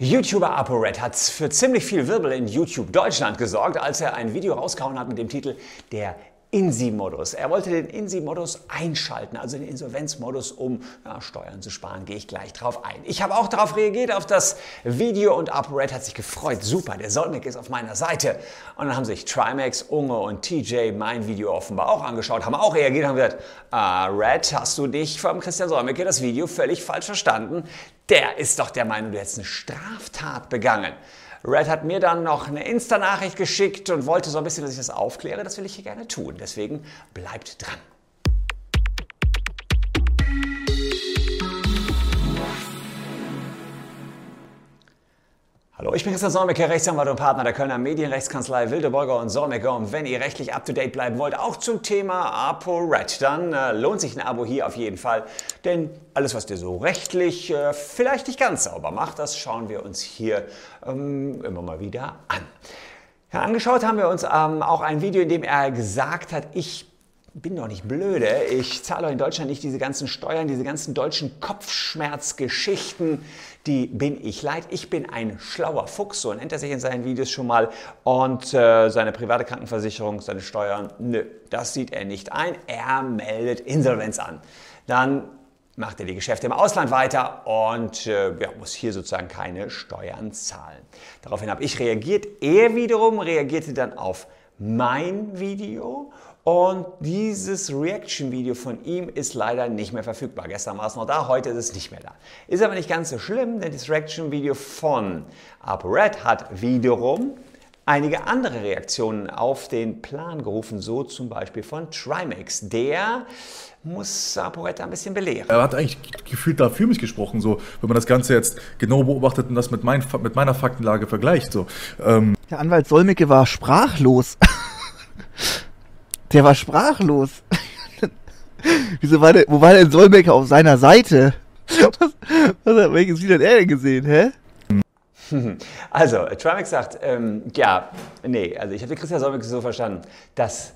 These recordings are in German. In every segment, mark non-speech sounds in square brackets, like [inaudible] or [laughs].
YouTuber ApoRed hat für ziemlich viel Wirbel in YouTube Deutschland gesorgt, als er ein Video rausgehauen hat mit dem Titel Der INSI-Modus. Er wollte den INSI-Modus einschalten, also den Insolvenzmodus, um ja, Steuern zu sparen. Gehe ich gleich drauf ein. Ich habe auch darauf reagiert, auf das Video und ApoRed hat sich gefreut. Super, der Solmec ist auf meiner Seite. Und dann haben sich Trimax, Unge und TJ mein Video offenbar auch angeschaut, haben auch reagiert und gesagt, ah, Red, hast du dich vom Christian Solmecke das Video völlig falsch verstanden? der ist doch der Meinung, du hättest eine Straftat begangen. Red hat mir dann noch eine Insta-Nachricht geschickt und wollte so ein bisschen, dass ich das aufkläre. Das will ich hier gerne tun. Deswegen bleibt dran. Hallo, ich bin Christian Solmecke, Rechtsanwalt und Partner der Kölner Medienrechtskanzlei Wildeborger und Solmecke. Und wenn ihr rechtlich up-to-date bleiben wollt, auch zum Thema ApoRed, dann äh, lohnt sich ein Abo hier auf jeden Fall. Denn alles, was der so rechtlich äh, vielleicht nicht ganz sauber macht, das schauen wir uns hier ähm, immer mal wieder an. Ja, angeschaut haben wir uns ähm, auch ein Video, in dem er gesagt hat, ich bin doch nicht blöde. Ich zahle euch in Deutschland nicht diese ganzen Steuern, diese ganzen deutschen Kopfschmerzgeschichten. Die bin ich leid. Ich bin ein schlauer Fuchs, so nennt er sich in seinen Videos schon mal. Und äh, seine private Krankenversicherung, seine Steuern, nö, das sieht er nicht ein. Er meldet Insolvenz an. Dann macht er die Geschäfte im Ausland weiter und äh, ja, muss hier sozusagen keine Steuern zahlen. Daraufhin habe ich reagiert. Er wiederum reagierte dann auf mein Video und dieses Reaction-Video von ihm ist leider nicht mehr verfügbar. Gestern war es noch da, heute ist es nicht mehr da. Ist aber nicht ganz so schlimm, denn das Reaction-Video von ApoRed hat wiederum einige andere Reaktionen auf den Plan gerufen, so zum Beispiel von Trimax. Der muss ApoRed ein bisschen belehren. Er hat eigentlich gefühlt da für mich gesprochen, so, wenn man das Ganze jetzt genau beobachtet und das mit, mein, mit meiner Faktenlage vergleicht. So. Ähm. Der Anwalt Solmecke war sprachlos. [laughs] Der war sprachlos. [laughs] Wieso war der, wo war denn Solmecke auf seiner Seite? [laughs] Was, was, welches Video hat er denn gesehen, hä? [laughs] Also, Trimax sagt, ähm, ja, nee, also ich habe Christian Solmecke so verstanden, dass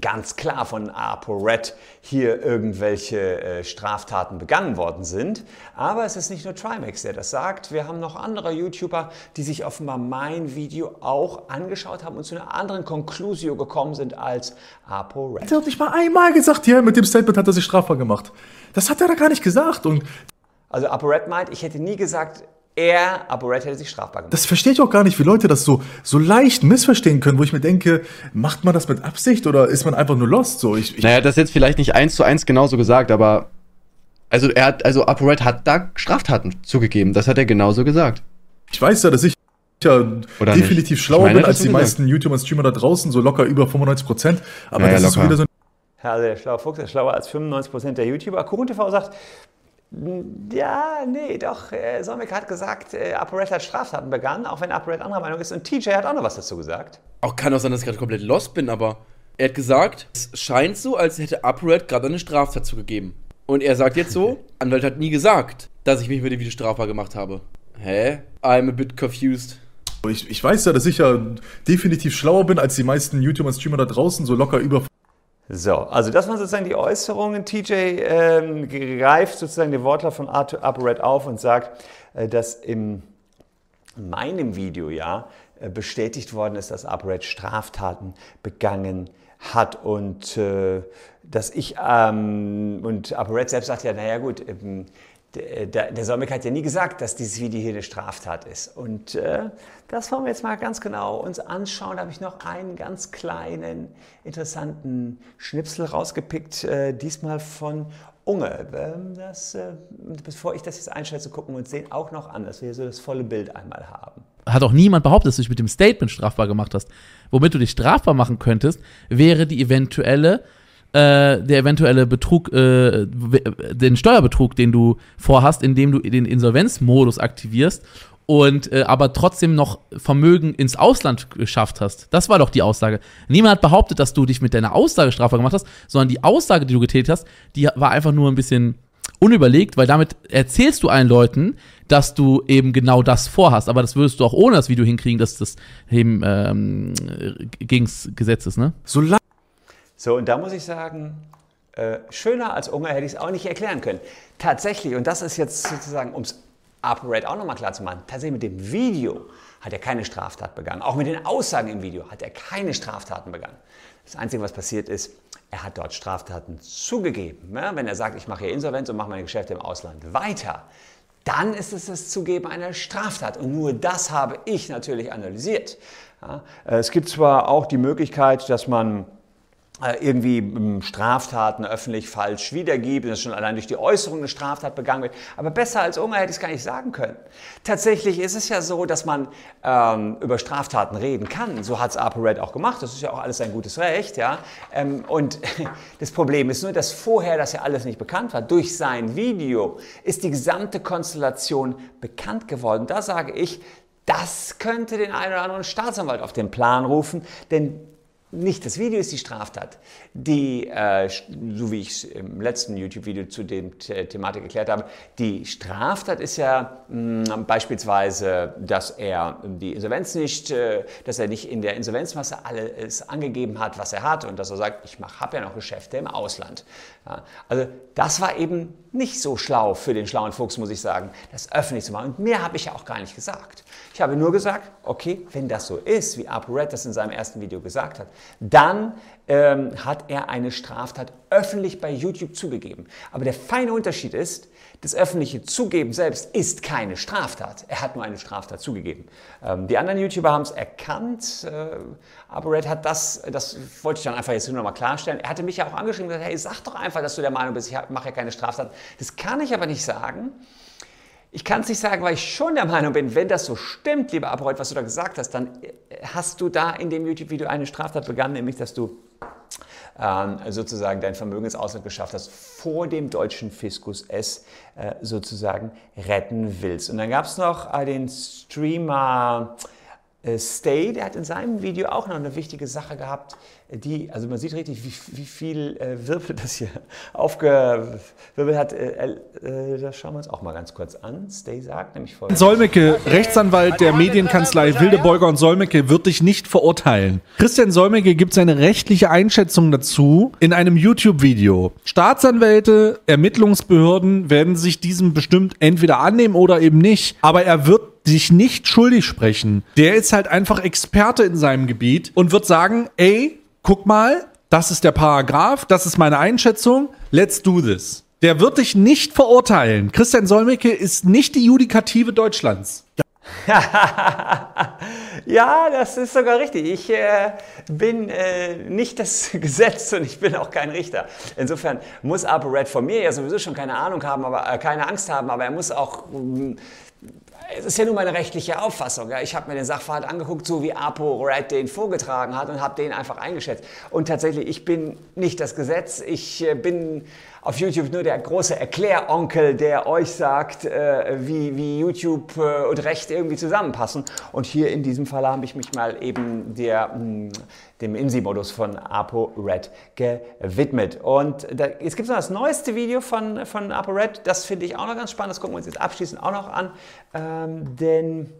ganz klar von ApoRed hier irgendwelche äh, Straftaten begangen worden sind. Aber es ist nicht nur Trimax, der das sagt. Wir haben noch andere YouTuber, die sich offenbar mein Video auch angeschaut haben und zu einer anderen Konklusio gekommen sind als ApoRed. Er hat nicht mal einmal gesagt, ja, mit dem Statement hat er sich strafbar gemacht. Das hat er da gar nicht gesagt. Und also ApoRed meint, ich hätte nie gesagt, er, ApoRed hätte sich strafbar gemacht. Das verstehe ich auch gar nicht, wie Leute das so, so leicht missverstehen können, wo ich mir denke, macht man das mit Absicht oder ist man einfach nur lost? So, ich, ich naja, das ist jetzt vielleicht nicht eins zu eins genauso gesagt, aber also er hat, also ApoRed hat da Straftaten zugegeben. Das hat er genauso gesagt. Ich weiß ja, dass ich ja Oder definitiv nicht? schlauer meine, bin als die gesagt. meisten YouTuber und Streamer da draußen, so locker über 95 Prozent. Aber ja, das ja, ist wieder so. Ja, also der schlaue Fuchs ist schlauer als 95 Prozent der YouTuber. Kuchen TV sagt, ja, nee, doch. Äh, Somek hat gesagt, äh, ApoRed hat Straftaten begangen, auch wenn ApoRed anderer Meinung ist. Und TJ hat auch noch was dazu gesagt. Auch kann auch sein, dass ich gerade komplett lost bin, aber er hat gesagt, es scheint so, als hätte ApoRed gerade eine Straftat zugegeben. Und er sagt jetzt so, [laughs] Anwalt hat nie gesagt, dass ich mich mit dem Video strafbar gemacht habe. Hä? I'm a bit confused. Ich, ich weiß ja, dass ich ja definitiv schlauer bin als die meisten YouTuber und Streamer da draußen, so locker über so, also das waren sozusagen die Äußerungen. TJ ähm, greift sozusagen den Wortlaut von ApoRed auf und sagt, äh, dass in meinem Video ja äh, bestätigt worden ist, dass ApoRed Straftaten begangen hat und äh, dass ich ähm, und ApoRed selbst sagt ja, naja gut, ähm, der, der Solmecke hat ja nie gesagt, dass dieses Video hier eine Straftat ist. Und äh, das wollen wir jetzt mal ganz genau uns anschauen. Da habe ich noch einen ganz kleinen, interessanten Schnipsel rausgepickt, äh, diesmal von Unge. Ähm, das, äh, bevor ich das jetzt einschätze, gucken wir uns den auch noch an, dass wir hier so das volle Bild einmal haben. Hat auch niemand behauptet, dass du dich mit dem Statement strafbar gemacht hast. Womit du dich strafbar machen könntest, wäre die eventuelle äh, der eventuelle Betrug, äh, den Steuerbetrug, den du vorhast, indem du den Insolvenzmodus aktivierst und äh, aber trotzdem noch Vermögen ins Ausland geschafft hast. Das war doch die Aussage. Niemand hat behauptet, dass du dich mit deiner Aussage strafbar gemacht hast, sondern die Aussage, die du getätigt hast, die war einfach nur ein bisschen unüberlegt, weil damit erzählst du allen Leuten, dass du eben genau das vorhast. Aber das würdest du auch ohne das Video hinkriegen, dass das eben ähm, gegen das Gesetz ist, ne? Solange so, und da muss ich sagen, äh, schöner als Unger hätte ich es auch nicht erklären können. Tatsächlich, und das ist jetzt sozusagen, um es ApoRed auch nochmal klar zu machen, tatsächlich mit dem Video hat er keine Straftat begangen. Auch mit den Aussagen im Video hat er keine Straftaten begangen. Das Einzige, was passiert ist, er hat dort Straftaten zugegeben. Ja, wenn er sagt, ich mache hier Insolvenz und mache meine Geschäfte im Ausland weiter, dann ist es das Zugeben einer Straftat. Und nur das habe ich natürlich analysiert. Ja, es gibt zwar auch die Möglichkeit, dass man äh, irgendwie ähm, Straftaten öffentlich falsch wiedergibt, dass schon allein durch die Äußerung eine Straftat begangen wird. Aber besser als Unger hätte ich es gar nicht sagen können. Tatsächlich ist es ja so, dass man ähm, über Straftaten reden kann. So hat es ApoRed auch gemacht. Das ist ja auch alles ein gutes Recht. Ja? Ähm, und [laughs] das Problem ist nur, dass vorher das ja alles nicht bekannt war. Durch sein Video ist die gesamte Konstellation bekannt geworden. Da sage ich, das könnte den einen oder anderen Staatsanwalt auf den Plan rufen, denn nicht das Video ist die Straftat. Die, äh, so wie ich es im letzten YouTube-Video zu der Thematik erklärt habe, die Straftat ist ja mh, mm, beispielsweise, dass er die Insolvenz nicht, äh, dass er nicht in der Insolvenzmasse alles angegeben hat, was er hat und dass er sagt, ich habe ja noch Geschäfte im Ausland. Ja, also das war eben nicht so schlau für den schlauen Fuchs, muss ich sagen, das öffentlich zu machen. Und mehr habe ich ja auch gar nicht gesagt. Ich habe nur gesagt, okay, wenn das so ist, wie ApoRed das in seinem ersten Video gesagt hat, dann ähm, hat er eine Straftat öffentlich bei YouTube zugegeben. Aber der feine Unterschied ist, das öffentliche Zugeben selbst ist keine Straftat. Er hat nur eine Straftat zugegeben. Ähm, die anderen YouTuber haben es erkannt. Äh, ApoRed hat das, das wollte ich dann einfach jetzt nur noch mal klarstellen. Er hatte mich ja auch angeschrieben und gesagt, hey, sag doch einfach, dass du der Meinung bist, ich mache ja keine Straftat. Das kann ich aber nicht sagen. Ich kann es nicht sagen, weil ich schon der Meinung bin, wenn das so stimmt, lieber Aperold, was du da gesagt hast, dann äh, hast du da in dem YouTube-Video eine Straftat begangen, nämlich dass du ähm, sozusagen dein Vermögensausland geschafft hast, vor dem deutschen Fiskus es äh, sozusagen retten willst. Und dann gab es noch äh, den Streamer Stay, der hat in seinem Video auch noch eine wichtige Sache gehabt, die, also man sieht richtig, wie, wie viel äh, Wirbel das hier aufgewirbelt hat. Äh, äh, das schauen wir uns auch mal ganz kurz an. Stay sagt nämlich folgendes. Solmecke, Rechtsanwalt der Medienkanzlei Wildebeuger und Solmecke, wird dich nicht verurteilen. Christian Solmecke gibt seine rechtliche Einschätzung dazu in einem YouTube-Video. Staatsanwälte, Ermittlungsbehörden werden sich diesem bestimmt entweder annehmen oder eben nicht. Aber er wird sich nicht schuldig sprechen. Der ist halt einfach Experte in seinem Gebiet und wird sagen, ey, guck mal, das ist der Paragraph, das ist meine Einschätzung, let's do this. Der wird dich nicht verurteilen. Christian Solmecke ist nicht die Judikative Deutschlands. [laughs] ja, das ist sogar richtig. Ich äh, bin äh, nicht das [laughs] Gesetz und ich bin auch kein Richter. Insofern muss ApoRed von mir ja sowieso schon keine Ahnung haben, aber äh, keine Angst haben, aber er muss auch mm, es ist ja nur meine rechtliche Auffassung. Ja. Ich habe mir den Sachverhalt angeguckt, so wie Apo Red den vorgetragen hat und habe den einfach eingeschätzt. Und tatsächlich, ich bin nicht das Gesetz. Ich äh, bin auf YouTube nur der große Erkläronkel, der euch sagt, äh, wie, wie YouTube äh, und Recht irgendwie zusammenpassen. Und hier in diesem Fall habe ich mich mal eben der, mh, hm, dem IMSI-Modus von ApoRed gewidmet. Und da, jetzt gibt es noch das neueste Video von, von ApoRed, das finde ich auch noch ganz spannend, das gucken wir uns jetzt abschließend auch noch an, ähm, denn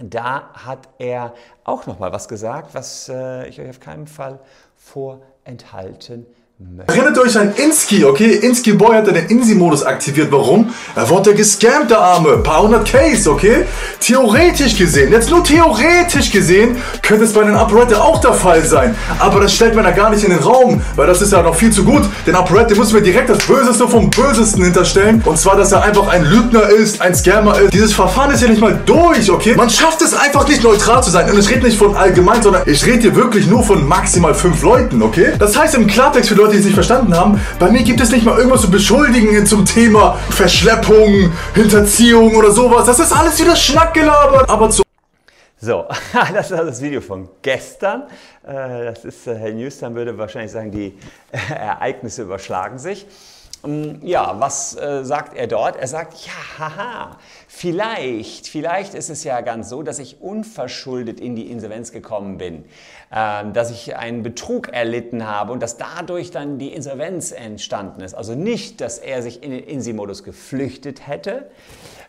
da hat er auch noch mal was gesagt, was äh, ich euch auf keinen Fall vorenthalten will. Erinnert euch an Inski, okay? Inski Boy hat den Insi-Modus aktiviert. Warum? Er wurde gescammt, der Arme. Paar hundert Case, okay? Theoretisch gesehen, jetzt nur theoretisch gesehen, könnte es bei den Operator auch der Fall sein. Aber das stellt man da gar nicht in den Raum, weil das ist ja noch viel zu gut. Den Operator muss mir direkt das Böseste vom Bösesten hinterstellen. Und zwar, dass er einfach ein Lügner ist, ein Scammer ist. Dieses Verfahren ist ja nicht mal durch, okay? Man schafft es einfach nicht neutral zu sein. Und ich rede nicht von allgemein, sondern ich rede hier wirklich nur von maximal fünf Leuten, okay? Das heißt im Klartext für Leute, die es nicht verstanden haben, bei mir gibt es nicht mal irgendwas zu beschuldigen zum Thema Verschleppung, Hinterziehung oder sowas. Das ist alles wieder Schnackgelabert. Aber zu so, [laughs] das ist das Video von gestern. Äh, das ist, äh, Herr Newstime würde wahrscheinlich sagen, die [laughs] Ereignisse überschlagen sich. Mm, ja, was äh, sagt er dort? Er sagt, ja, haha, vielleicht, vielleicht ist es ja ganz so, dass ich unverschuldet in die Insolvenz gekommen bin, äh, dass ich einen Betrug erlitten habe und dass dadurch dann die Insolvenz entstanden ist. Also nicht, dass er sich in den Insi-Modus geflüchtet hätte,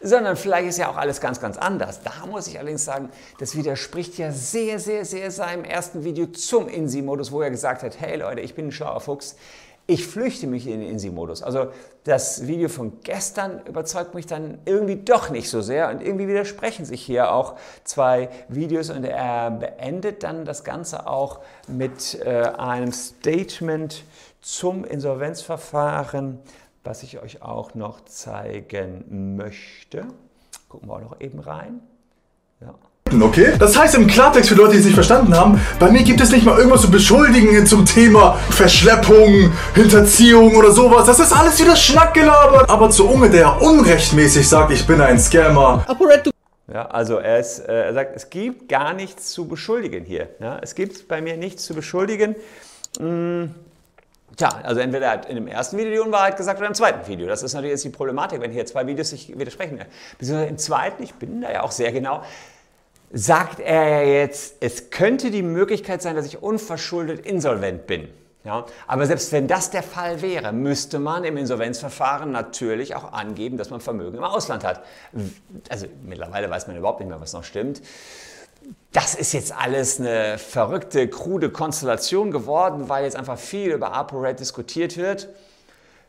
sondern vielleicht ist ja auch alles ganz, ganz anders. Da muss ich allerdings sagen, das widerspricht ja sehr, sehr, sehr seinem ersten Video zum Insi-Modus, wo er gesagt hat, hey Leute, ich bin ein schlauer Fuchs, Ich flüchte mich in den INSI-Modus. Also das Video von gestern überzeugt mich dann irgendwie doch nicht so sehr und irgendwie widersprechen sich hier auch zwei Videos und er beendet dann das Ganze auch mit äh, einem Statement zum Insolvenzverfahren, was ich euch auch noch zeigen möchte. Gucken wir auch noch eben rein. Ja. Okay? Das heißt im Klartext für Leute, die es nicht verstanden haben, bei mir gibt es nicht mal irgendwas zu beschuldigen zum Thema Verschleppung, Hinterziehung oder sowas. Das ist alles wieder Schnackgelabert. Aber zu Unge, der unrechtmäßig sagt, ich bin ein Scammer. Ja, also er, ist, äh, er sagt, es gibt gar nichts zu beschuldigen hier. Ja? Es gibt bei mir nichts zu beschuldigen. Hm. Tja, also entweder er hat in dem ersten Video die Unwahrheit gesagt oder im zweiten Video. Das ist natürlich jetzt die Problematik, wenn hier zwei Videos sich widersprechen. Beziehungsweise im zweiten, ich bin da ja auch sehr genau, sagt er ja jetzt, es könnte die Möglichkeit sein, dass ich unverschuldet insolvent bin. Ja, aber selbst wenn das der Fall wäre, müsste man im Insolvenzverfahren natürlich auch angeben, dass man Vermögen im Ausland hat. Also mittlerweile weiß man überhaupt nicht mehr, was noch stimmt. Das ist jetzt alles eine verrückte, krude Konstellation geworden, weil jetzt einfach viel über ApoRed diskutiert wird.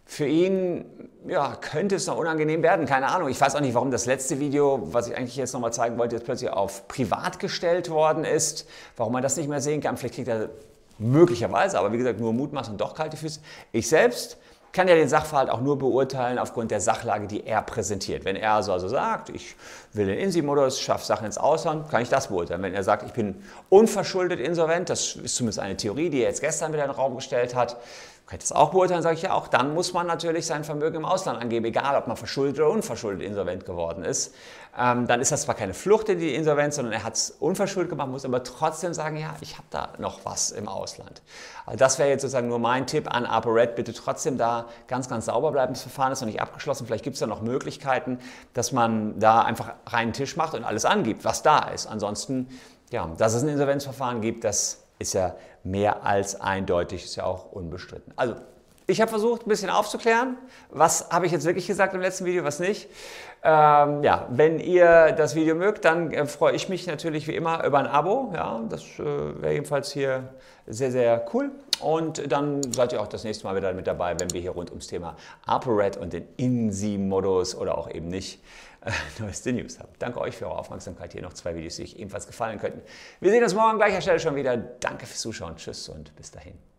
Für ihn ja, könnte es noch unangenehm werden, keine Ahnung. Ich weiß auch nicht, warum das letzte Video, was ich eigentlich jetzt nochmal zeigen wollte, jetzt plötzlich auf privat gestellt worden ist. Warum man das nicht mehr sehen kann. Vielleicht kriegt er möglicherweise, aber wie gesagt, nur Mutmaß und doch kalte Füße. Ich selbst kann ja den Sachverhalt auch nur beurteilen aufgrund der Sachlage, die er präsentiert. Wenn er also, also sagt, ich will den Insi-Modus, schaffe Sachen ins Ausland, kann ich das beurteilen. Wenn er sagt, ich bin unverschuldet insolvent, das ist zumindest eine Theorie, die er jetzt gestern wieder in den Raum gestellt hat, kann ich das auch beurteilen, sage ich ja auch, dann muss man natürlich sein Vermögen im Ausland angeben, egal ob man verschuldet oder unverschuldet insolvent geworden ist. Ähm, dann ist das zwar keine Flucht in die Insolvenz, sondern er hat es unverschuldet gemacht, muss aber trotzdem sagen, ja, ich habe da noch was im Ausland. Also das wäre jetzt sozusagen nur mein Tipp an ApoRed, bitte trotzdem da ganz, ganz sauber bleiben. Das Verfahren ist noch nicht abgeschlossen, vielleicht gibt es da noch Möglichkeiten, dass man da einfach reinen Tisch macht und alles angibt, was da ist. Ansonsten, ja, dass es ein Insolvenzverfahren gibt, das ist ja mehr als eindeutig, ist ja auch unbestritten. Also, ich habe versucht, ein bisschen aufzuklären, was habe ich jetzt wirklich gesagt im letzten Video, was nicht. Ähm, ja, wenn ihr das Video mögt, dann äh, freue ich mich natürlich wie immer über ein Abo. Ja, das äh, wäre jedenfalls hier sehr, sehr cool. Und dann seid ihr auch das nächste Mal wieder mit dabei, wenn wir hier rund ums Thema ApoRed und den INSI-Modus oder auch eben nicht [laughs] neueste News haben. Danke euch für eure Aufmerksamkeit. Hier noch zwei Videos, die euch ebenfalls gefallen könnten. Wir sehen uns morgen an gleicher Stelle schon wieder. Danke fürs Zuschauen. Tschüss und bis dahin.